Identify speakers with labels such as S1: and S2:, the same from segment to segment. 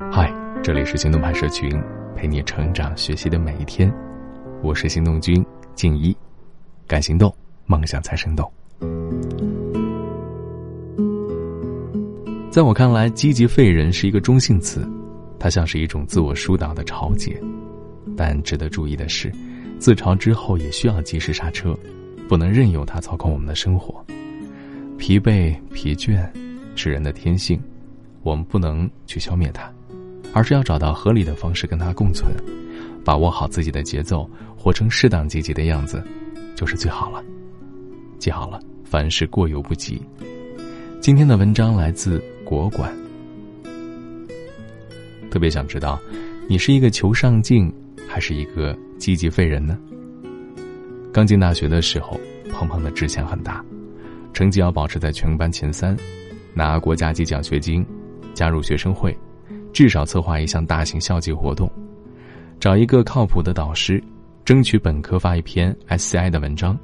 S1: 嗨，这里是行动派社群，陪你成长学习的每一天。我是行动君静一，敢行动，梦想才生动。在我看来，积极废人是一个中性词，它像是一种自我疏导的潮解。但值得注意的是，自嘲之后也需要及时刹车，不能任由它操控我们的生活。疲惫、疲倦是人的天性，我们不能去消灭它，而是要找到合理的方式跟它共存，把握好自己的节奏，活成适当积极的样子，就是最好了。记好了，凡事过犹不及。今天的文章来自国馆，特别想知道，你是一个求上进，还是一个积极废人呢？刚进大学的时候，鹏鹏的志向很大。成绩要保持在全班前三，拿国家级奖学金，加入学生会，至少策划一项大型校际活动，找一个靠谱的导师，争取本科发一篇 SCI 的文章。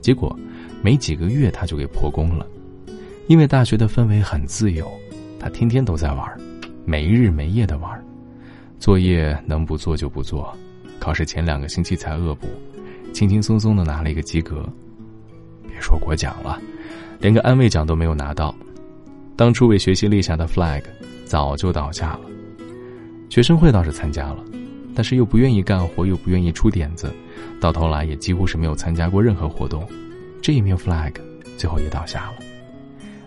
S1: 结果，没几个月他就给破功了，因为大学的氛围很自由，他天天都在玩，没日没夜的玩，作业能不做就不做，考试前两个星期才恶补，轻轻松松的拿了一个及格。别说国奖了，连个安慰奖都没有拿到。当初为学习立下的 flag，早就倒下了。学生会倒是参加了，但是又不愿意干活，又不愿意出点子，到头来也几乎是没有参加过任何活动。这一面 flag 最后也倒下了。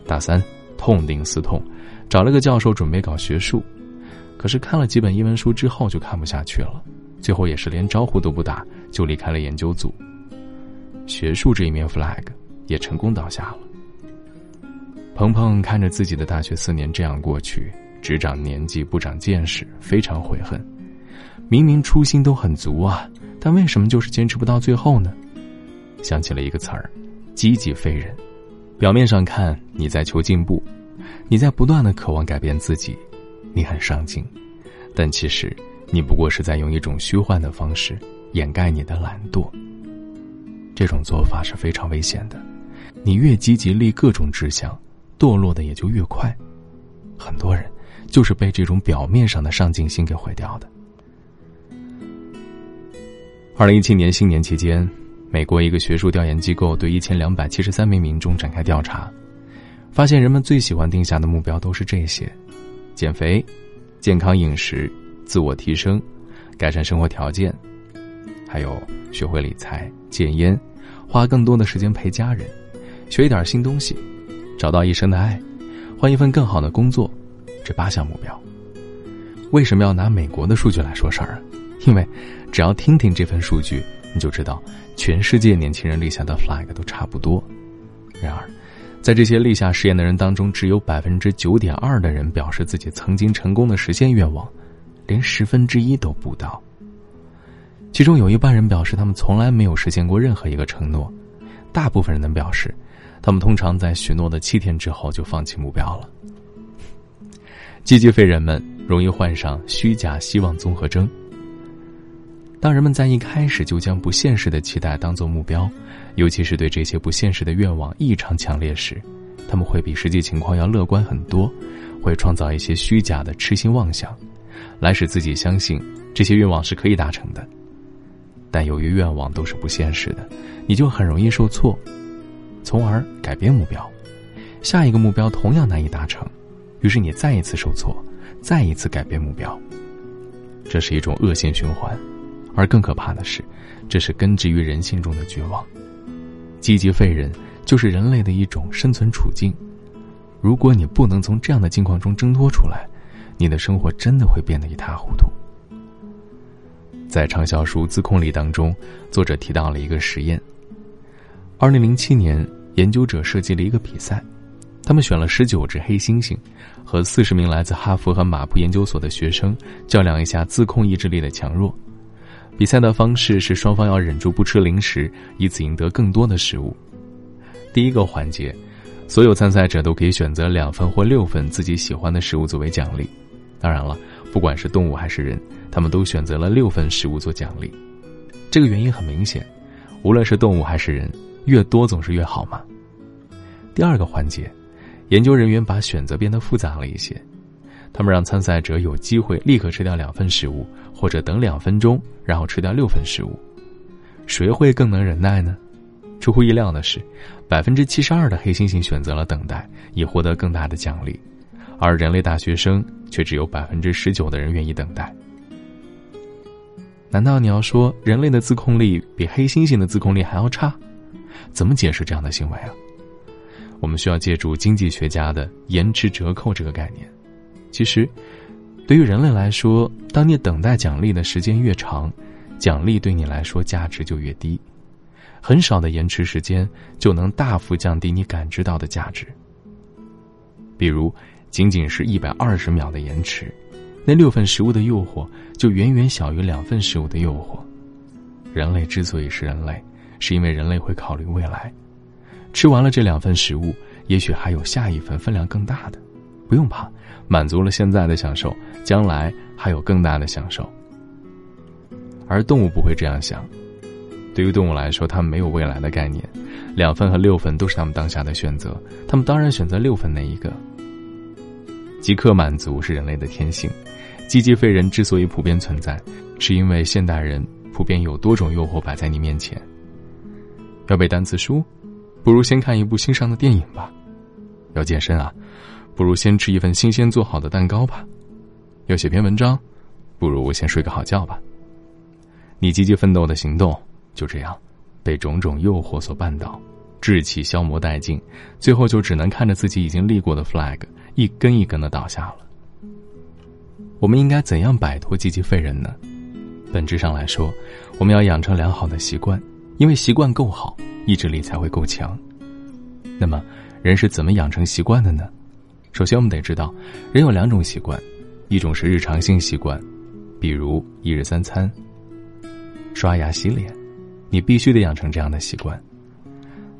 S1: 大三痛定思痛，找了个教授准备搞学术，可是看了几本英文书之后就看不下去了，最后也是连招呼都不打就离开了研究组。学术这一面 flag 也成功倒下了。鹏鹏看着自己的大学四年这样过去，只长年纪不长见识，非常悔恨。明明初心都很足啊，但为什么就是坚持不到最后呢？想起了一个词儿：积极废人。表面上看你在求进步，你在不断的渴望改变自己，你很上进，但其实你不过是在用一种虚幻的方式掩盖你的懒惰。这种做法是非常危险的，你越积极立各种志向，堕落的也就越快。很多人就是被这种表面上的上进心给毁掉的。二零一七年新年期间，美国一个学术调研机构对一千两百七十三名民众展开调查，发现人们最喜欢定下的目标都是这些：减肥、健康饮食、自我提升、改善生活条件，还有学会理财。戒烟，花更多的时间陪家人，学一点新东西，找到一生的爱，换一份更好的工作，这八项目标。为什么要拿美国的数据来说事儿啊？因为只要听听这份数据，你就知道全世界年轻人立下的 flag 都差不多。然而，在这些立下誓言的人当中，只有百分之九点二的人表示自己曾经成功的实现愿望，连十分之一都不到。其中有一半人表示，他们从来没有实现过任何一个承诺；大部分人能表示，他们通常在许诺的七天之后就放弃目标了。积极废人们容易患上虚假希望综合征。当人们在一开始就将不现实的期待当做目标，尤其是对这些不现实的愿望异常强烈时，他们会比实际情况要乐观很多，会创造一些虚假的痴心妄想，来使自己相信这些愿望是可以达成的。但由于愿望都是不现实的，你就很容易受挫，从而改变目标。下一个目标同样难以达成，于是你再一次受挫，再一次改变目标。这是一种恶性循环，而更可怕的是，这是根植于人性中的绝望。积极废人就是人类的一种生存处境。如果你不能从这样的境况中挣脱出来，你的生活真的会变得一塌糊涂。在畅销书《自控力》当中，作者提到了一个实验。二零零七年，研究者设计了一个比赛，他们选了十九只黑猩猩，和四十名来自哈佛和马普研究所的学生较量一下自控意志力的强弱。比赛的方式是双方要忍住不吃零食，以此赢得更多的食物。第一个环节，所有参赛者都可以选择两份或六份自己喜欢的食物作为奖励。当然了，不管是动物还是人。他们都选择了六份食物做奖励，这个原因很明显，无论是动物还是人，越多总是越好嘛。第二个环节，研究人员把选择变得复杂了一些，他们让参赛者有机会立刻吃掉两份食物，或者等两分钟，然后吃掉六份食物。谁会更能忍耐呢？出乎意料的是，百分之七十二的黑猩猩选择了等待，以获得更大的奖励，而人类大学生却只有百分之十九的人愿意等待。难道你要说人类的自控力比黑猩猩的自控力还要差？怎么解释这样的行为啊？我们需要借助经济学家的延迟折扣这个概念。其实，对于人类来说，当你等待奖励的时间越长，奖励对你来说价值就越低。很少的延迟时间就能大幅降低你感知到的价值。比如，仅仅是一百二十秒的延迟，那六份食物的诱惑就远远小于两份食物的诱惑。人类之所以是人类，是因为人类会考虑未来。吃完了这两份食物，也许还有下一份分量更大的。不用怕，满足了现在的享受，将来还有更大的享受。而动物不会这样想，对于动物来说，它们没有未来的概念，两份和六份都是他们当下的选择，他们当然选择六份那一个。即刻满足是人类的天性，积极废人之所以普遍存在，是因为现代人普遍有多种诱惑摆在你面前。要背单词书，不如先看一部欣赏的电影吧；要健身啊。不如先吃一份新鲜做好的蛋糕吧，要写篇文章，不如先睡个好觉吧。你积极奋斗的行动就这样，被种种诱惑所绊倒，志气消磨殆尽，最后就只能看着自己已经立过的 flag 一根一根的倒下了。我们应该怎样摆脱积极废人呢？本质上来说，我们要养成良好的习惯，因为习惯够好，意志力才会够强。那么，人是怎么养成习惯的呢？首先，我们得知道，人有两种习惯，一种是日常性习惯，比如一日三餐、刷牙洗脸，你必须得养成这样的习惯。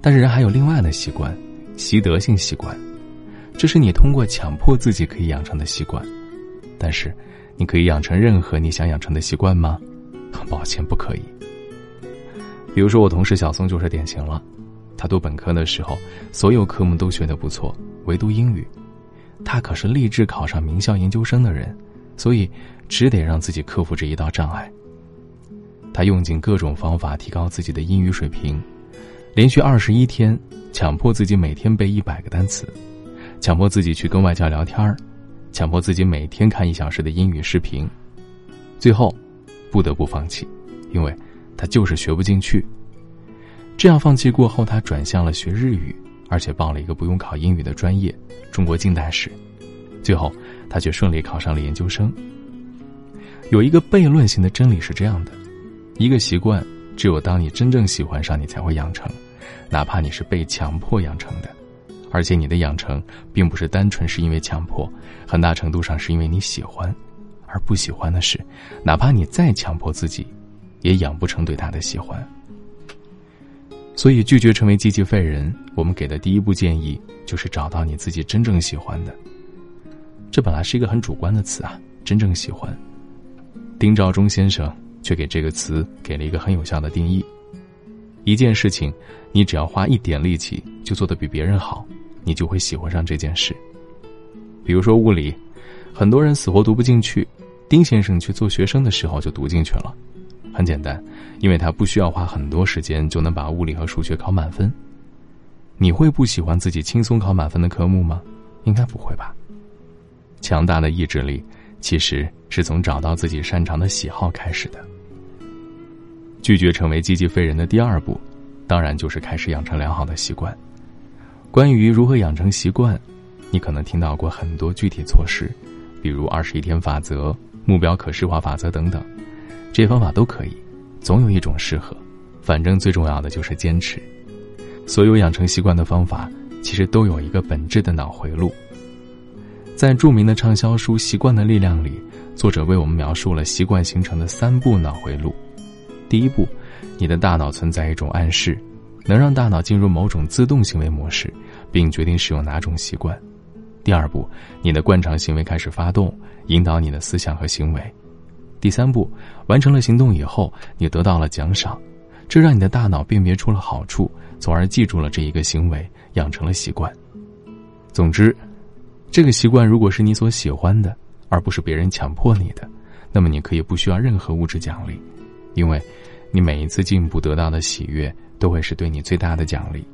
S1: 但是，人还有另外的习惯，习得性习惯，这是你通过强迫自己可以养成的习惯。但是，你可以养成任何你想养成的习惯吗？很 抱歉，不可以。比如说，我同事小松就是典型了，他读本科的时候，所有科目都学得不错，唯独英语。他可是立志考上名校研究生的人，所以只得让自己克服这一道障碍。他用尽各种方法提高自己的英语水平，连续二十一天强迫自己每天背一百个单词，强迫自己去跟外教聊天儿，强迫自己每天看一小时的英语视频，最后不得不放弃，因为他就是学不进去。这样放弃过后，他转向了学日语。而且报了一个不用考英语的专业——中国近代史，最后他却顺利考上了研究生。有一个悖论性的真理是这样的：一个习惯只有当你真正喜欢上，你才会养成，哪怕你是被强迫养成的。而且你的养成并不是单纯是因为强迫，很大程度上是因为你喜欢。而不喜欢的是，哪怕你再强迫自己，也养不成对他的喜欢。所以，拒绝成为积极废人，我们给的第一步建议就是找到你自己真正喜欢的。这本来是一个很主观的词啊，真正喜欢。丁肇中先生却给这个词给了一个很有效的定义：一件事情，你只要花一点力气就做得比别人好，你就会喜欢上这件事。比如说物理，很多人死活读不进去，丁先生去做学生的时候就读进去了。很简单，因为他不需要花很多时间就能把物理和数学考满分。你会不喜欢自己轻松考满分的科目吗？应该不会吧。强大的意志力其实是从找到自己擅长的喜好开始的。拒绝成为积极废人的第二步，当然就是开始养成良好的习惯。关于如何养成习惯，你可能听到过很多具体措施，比如二十一天法则、目标可视化法则等等。这些方法都可以，总有一种适合。反正最重要的就是坚持。所有养成习惯的方法，其实都有一个本质的脑回路。在著名的畅销书《习惯的力量》里，作者为我们描述了习惯形成的三步脑回路。第一步，你的大脑存在一种暗示，能让大脑进入某种自动行为模式，并决定使用哪种习惯。第二步，你的惯常行为开始发动，引导你的思想和行为。第三步，完成了行动以后，你得到了奖赏，这让你的大脑辨别出了好处，从而记住了这一个行为，养成了习惯。总之，这个习惯如果是你所喜欢的，而不是别人强迫你的，那么你可以不需要任何物质奖励，因为，你每一次进步得到的喜悦，都会是对你最大的奖励。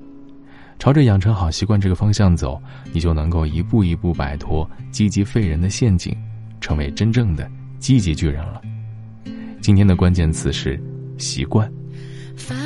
S1: 朝着养成好习惯这个方向走，你就能够一步一步摆脱积极废人的陷阱，成为真正的积极巨人了。今天的关键词是习惯。
S2: 发